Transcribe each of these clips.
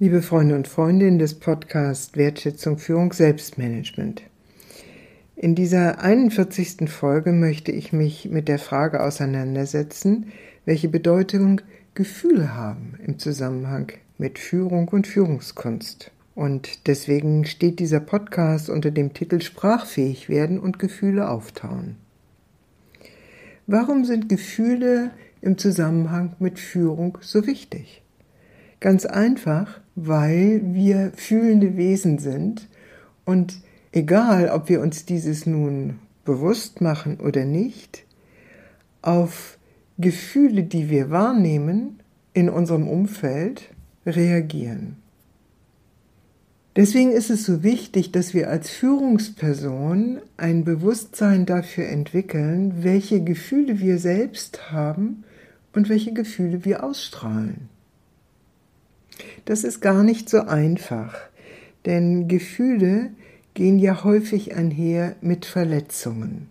Liebe Freunde und Freundinnen des Podcasts Wertschätzung Führung Selbstmanagement. In dieser 41. Folge möchte ich mich mit der Frage auseinandersetzen, welche Bedeutung Gefühle haben im Zusammenhang mit Führung und Führungskunst. Und deswegen steht dieser Podcast unter dem Titel Sprachfähig werden und Gefühle auftauen. Warum sind Gefühle im Zusammenhang mit Führung so wichtig? Ganz einfach, weil wir fühlende Wesen sind und egal, ob wir uns dieses nun bewusst machen oder nicht, auf Gefühle, die wir wahrnehmen in unserem Umfeld, reagieren. Deswegen ist es so wichtig, dass wir als Führungsperson ein Bewusstsein dafür entwickeln, welche Gefühle wir selbst haben und welche Gefühle wir ausstrahlen. Das ist gar nicht so einfach, denn Gefühle gehen ja häufig einher mit Verletzungen.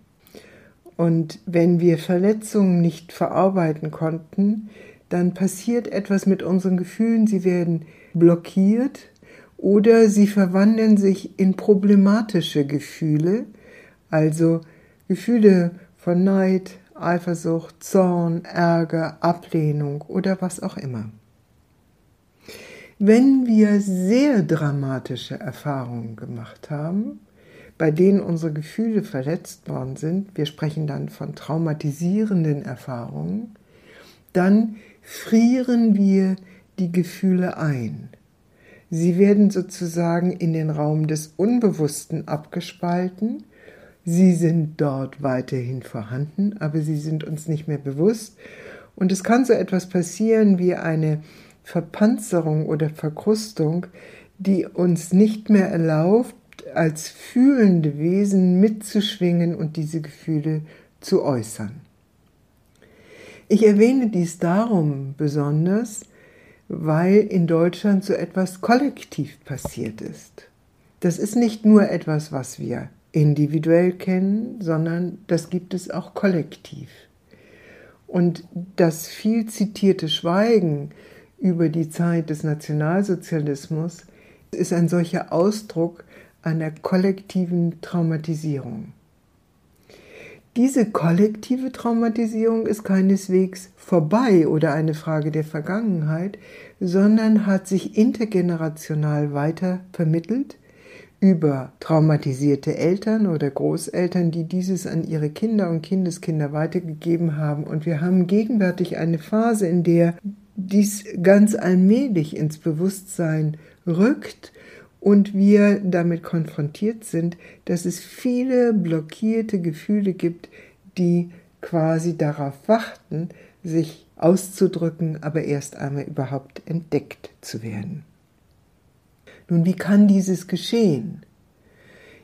Und wenn wir Verletzungen nicht verarbeiten konnten, dann passiert etwas mit unseren Gefühlen, sie werden blockiert oder sie verwandeln sich in problematische Gefühle, also Gefühle von Neid, Eifersucht, Zorn, Ärger, Ablehnung oder was auch immer. Wenn wir sehr dramatische Erfahrungen gemacht haben, bei denen unsere Gefühle verletzt worden sind, wir sprechen dann von traumatisierenden Erfahrungen, dann frieren wir die Gefühle ein. Sie werden sozusagen in den Raum des Unbewussten abgespalten. Sie sind dort weiterhin vorhanden, aber sie sind uns nicht mehr bewusst. Und es kann so etwas passieren wie eine Verpanzerung oder Verkrustung, die uns nicht mehr erlaubt, als fühlende Wesen mitzuschwingen und diese Gefühle zu äußern. Ich erwähne dies darum besonders, weil in Deutschland so etwas kollektiv passiert ist. Das ist nicht nur etwas, was wir individuell kennen, sondern das gibt es auch kollektiv. Und das viel zitierte Schweigen über die Zeit des Nationalsozialismus ist ein solcher Ausdruck einer kollektiven Traumatisierung. Diese kollektive Traumatisierung ist keineswegs vorbei oder eine Frage der Vergangenheit, sondern hat sich intergenerational weiter vermittelt über traumatisierte Eltern oder Großeltern, die dieses an ihre Kinder und Kindeskinder weitergegeben haben. Und wir haben gegenwärtig eine Phase, in der dies ganz allmählich ins Bewusstsein rückt und wir damit konfrontiert sind, dass es viele blockierte Gefühle gibt, die quasi darauf warten, sich auszudrücken, aber erst einmal überhaupt entdeckt zu werden. Nun, wie kann dieses geschehen?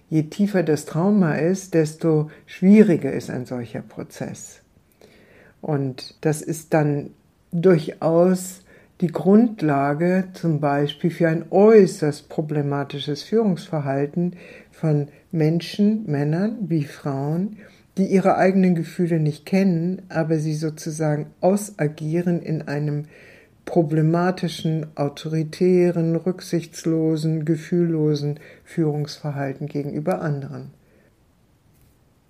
Je tiefer das Trauma ist, desto schwieriger ist ein solcher Prozess. Und das ist dann durchaus die Grundlage zum Beispiel für ein äußerst problematisches Führungsverhalten von Menschen, Männern wie Frauen, die ihre eigenen Gefühle nicht kennen, aber sie sozusagen ausagieren in einem problematischen, autoritären, rücksichtslosen, gefühllosen Führungsverhalten gegenüber anderen.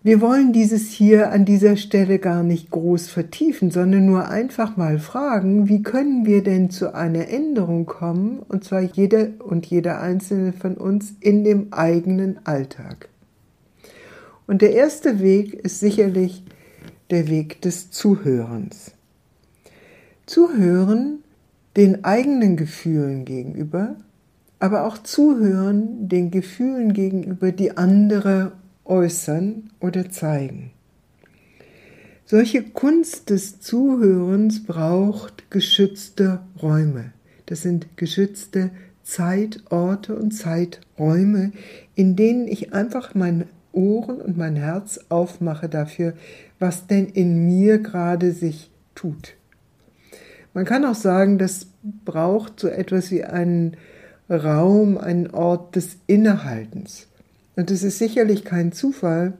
Wir wollen dieses hier an dieser Stelle gar nicht groß vertiefen, sondern nur einfach mal fragen, wie können wir denn zu einer Änderung kommen, und zwar jeder und jeder einzelne von uns in dem eigenen Alltag. Und der erste Weg ist sicherlich der Weg des Zuhörens. Zuhören den eigenen Gefühlen gegenüber, aber auch zuhören den Gefühlen gegenüber, die andere äußern oder zeigen. Solche Kunst des Zuhörens braucht geschützte Räume. Das sind geschützte Zeitorte und Zeiträume, in denen ich einfach meine Ohren und mein Herz aufmache dafür, was denn in mir gerade sich tut. Man kann auch sagen, das braucht so etwas wie einen Raum, einen Ort des Innehaltens. Und es ist sicherlich kein Zufall,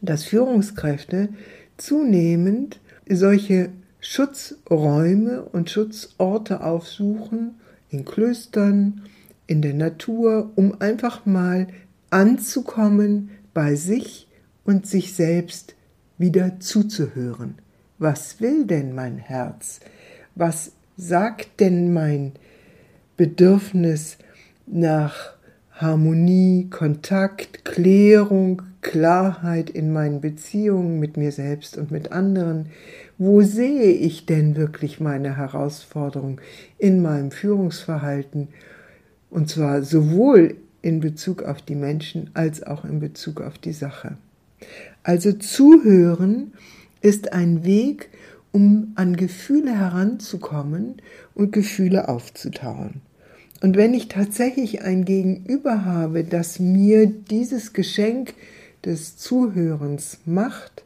dass Führungskräfte zunehmend solche Schutzräume und Schutzorte aufsuchen, in Klöstern, in der Natur, um einfach mal anzukommen bei sich und sich selbst wieder zuzuhören. Was will denn mein Herz? Was sagt denn mein Bedürfnis nach Harmonie, Kontakt, Klärung, Klarheit in meinen Beziehungen mit mir selbst und mit anderen? Wo sehe ich denn wirklich meine Herausforderung in meinem Führungsverhalten? Und zwar sowohl in Bezug auf die Menschen als auch in Bezug auf die Sache. Also zuhören ist ein Weg, um an Gefühle heranzukommen und Gefühle aufzutauen. Und wenn ich tatsächlich ein Gegenüber habe, das mir dieses Geschenk des Zuhörens macht,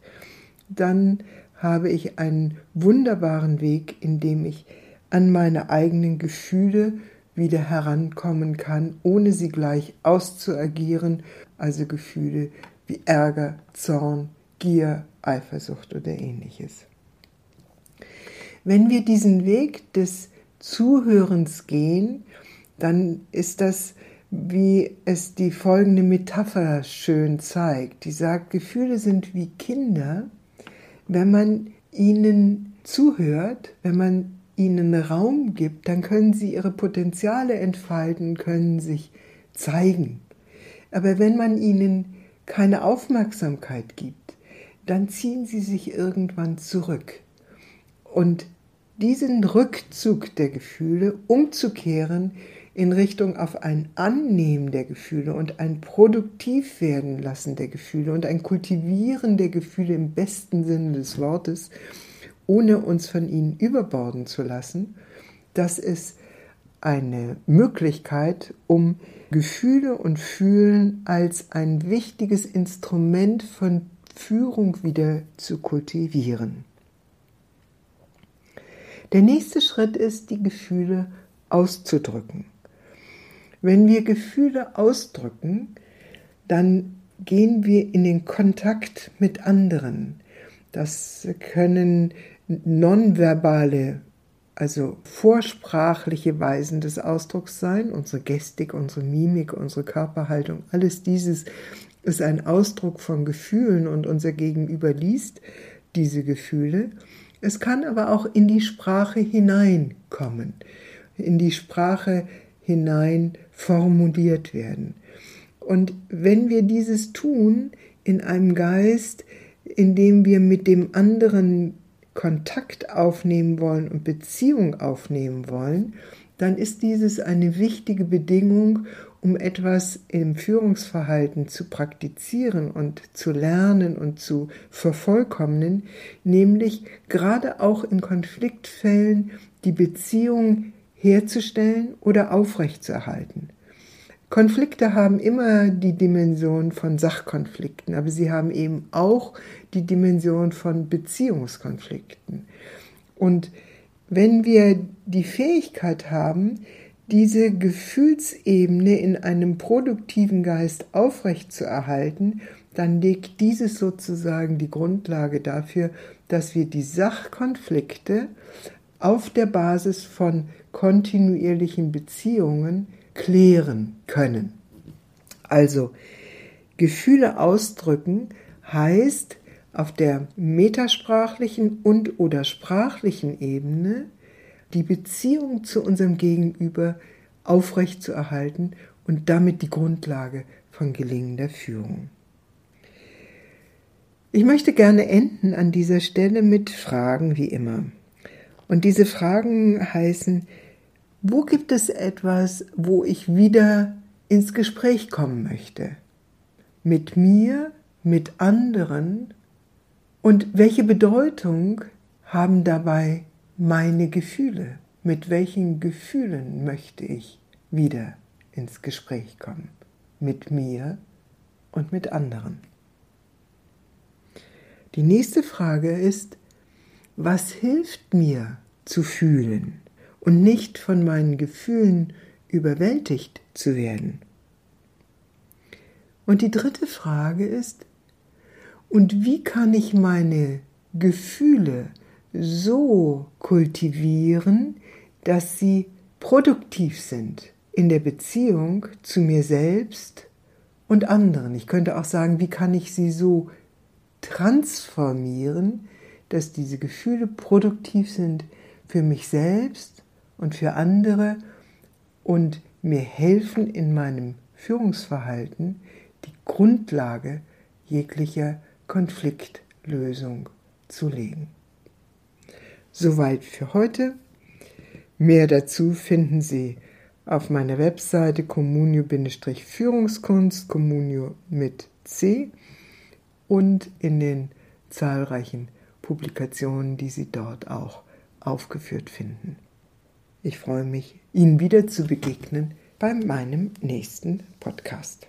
dann habe ich einen wunderbaren Weg, in dem ich an meine eigenen Gefühle wieder herankommen kann, ohne sie gleich auszuagieren, also Gefühle wie Ärger, Zorn, Gier, Eifersucht oder ähnliches. Wenn wir diesen Weg des Zuhörens gehen, dann ist das, wie es die folgende Metapher schön zeigt. Die sagt, Gefühle sind wie Kinder, wenn man ihnen zuhört, wenn man ihnen Raum gibt, dann können sie ihre Potenziale entfalten, können sich zeigen. Aber wenn man ihnen keine Aufmerksamkeit gibt, dann ziehen sie sich irgendwann zurück. Und diesen Rückzug der Gefühle umzukehren in Richtung auf ein Annehmen der Gefühle und ein produktiv werden lassen der Gefühle und ein Kultivieren der Gefühle im besten Sinne des Wortes, ohne uns von ihnen überborden zu lassen, das ist eine Möglichkeit, um Gefühle und Fühlen als ein wichtiges Instrument von Führung wieder zu kultivieren. Der nächste Schritt ist, die Gefühle auszudrücken. Wenn wir Gefühle ausdrücken, dann gehen wir in den Kontakt mit anderen. Das können nonverbale, also vorsprachliche Weisen des Ausdrucks sein, unsere Gestik, unsere Mimik, unsere Körperhaltung, alles dieses ist ein Ausdruck von Gefühlen und unser Gegenüber liest diese Gefühle. Es kann aber auch in die Sprache hineinkommen, in die Sprache hinein formuliert werden. Und wenn wir dieses tun in einem Geist, in dem wir mit dem anderen Kontakt aufnehmen wollen und Beziehung aufnehmen wollen, dann ist dieses eine wichtige Bedingung, um etwas im Führungsverhalten zu praktizieren und zu lernen und zu vervollkommnen, nämlich gerade auch in Konfliktfällen die Beziehung herzustellen oder aufrechtzuerhalten. Konflikte haben immer die Dimension von Sachkonflikten, aber sie haben eben auch die Dimension von Beziehungskonflikten. Und wenn wir die Fähigkeit haben, diese Gefühlsebene in einem produktiven Geist aufrechtzuerhalten, dann legt dieses sozusagen die Grundlage dafür, dass wir die Sachkonflikte auf der Basis von kontinuierlichen Beziehungen klären können. Also Gefühle ausdrücken heißt auf der metasprachlichen und oder sprachlichen Ebene die Beziehung zu unserem Gegenüber aufrechtzuerhalten und damit die Grundlage von gelingender Führung. Ich möchte gerne enden an dieser Stelle mit Fragen wie immer. Und diese Fragen heißen, wo gibt es etwas, wo ich wieder ins Gespräch kommen möchte? Mit mir, mit anderen? Und welche Bedeutung haben dabei meine Gefühle? Mit welchen Gefühlen möchte ich wieder ins Gespräch kommen? Mit mir und mit anderen. Die nächste Frage ist, was hilft mir zu fühlen? Und nicht von meinen Gefühlen überwältigt zu werden. Und die dritte Frage ist, und wie kann ich meine Gefühle so kultivieren, dass sie produktiv sind in der Beziehung zu mir selbst und anderen. Ich könnte auch sagen, wie kann ich sie so transformieren, dass diese Gefühle produktiv sind für mich selbst und für andere und mir helfen in meinem Führungsverhalten die Grundlage jeglicher Konfliktlösung zu legen. Soweit für heute. Mehr dazu finden Sie auf meiner Webseite Communio-Führungskunst, Communio mit C und in den zahlreichen Publikationen, die Sie dort auch aufgeführt finden. Ich freue mich, Ihnen wieder zu begegnen bei meinem nächsten Podcast.